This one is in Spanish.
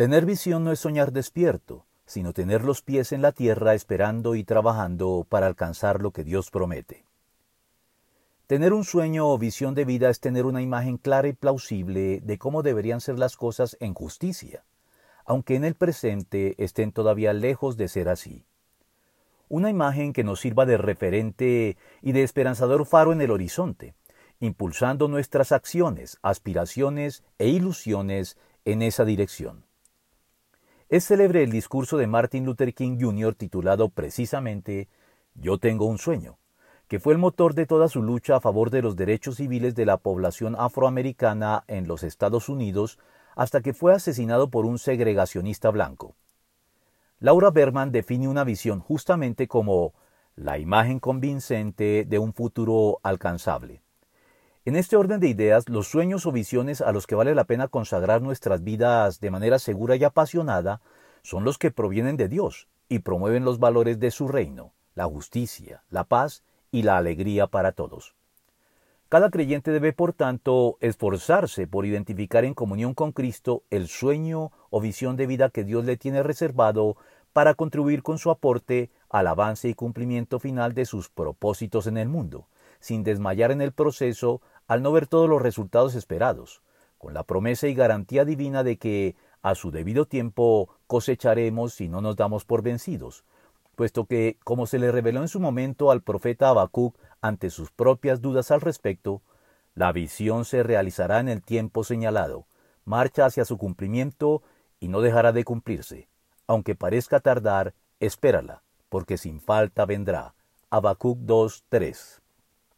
Tener visión no es soñar despierto, sino tener los pies en la tierra esperando y trabajando para alcanzar lo que Dios promete. Tener un sueño o visión de vida es tener una imagen clara y plausible de cómo deberían ser las cosas en justicia, aunque en el presente estén todavía lejos de ser así. Una imagen que nos sirva de referente y de esperanzador faro en el horizonte, impulsando nuestras acciones, aspiraciones e ilusiones en esa dirección. Es célebre el discurso de Martin Luther King Jr. titulado precisamente Yo tengo un sueño, que fue el motor de toda su lucha a favor de los derechos civiles de la población afroamericana en los Estados Unidos hasta que fue asesinado por un segregacionista blanco. Laura Berman define una visión justamente como la imagen convincente de un futuro alcanzable. En este orden de ideas, los sueños o visiones a los que vale la pena consagrar nuestras vidas de manera segura y apasionada son los que provienen de Dios y promueven los valores de su reino, la justicia, la paz y la alegría para todos. Cada creyente debe, por tanto, esforzarse por identificar en comunión con Cristo el sueño o visión de vida que Dios le tiene reservado para contribuir con su aporte al avance y cumplimiento final de sus propósitos en el mundo, sin desmayar en el proceso al no ver todos los resultados esperados, con la promesa y garantía divina de que a su debido tiempo cosecharemos si no nos damos por vencidos, puesto que, como se le reveló en su momento al profeta Habacuc ante sus propias dudas al respecto, la visión se realizará en el tiempo señalado, marcha hacia su cumplimiento y no dejará de cumplirse. Aunque parezca tardar, espérala, porque sin falta vendrá. Habacuc 2.3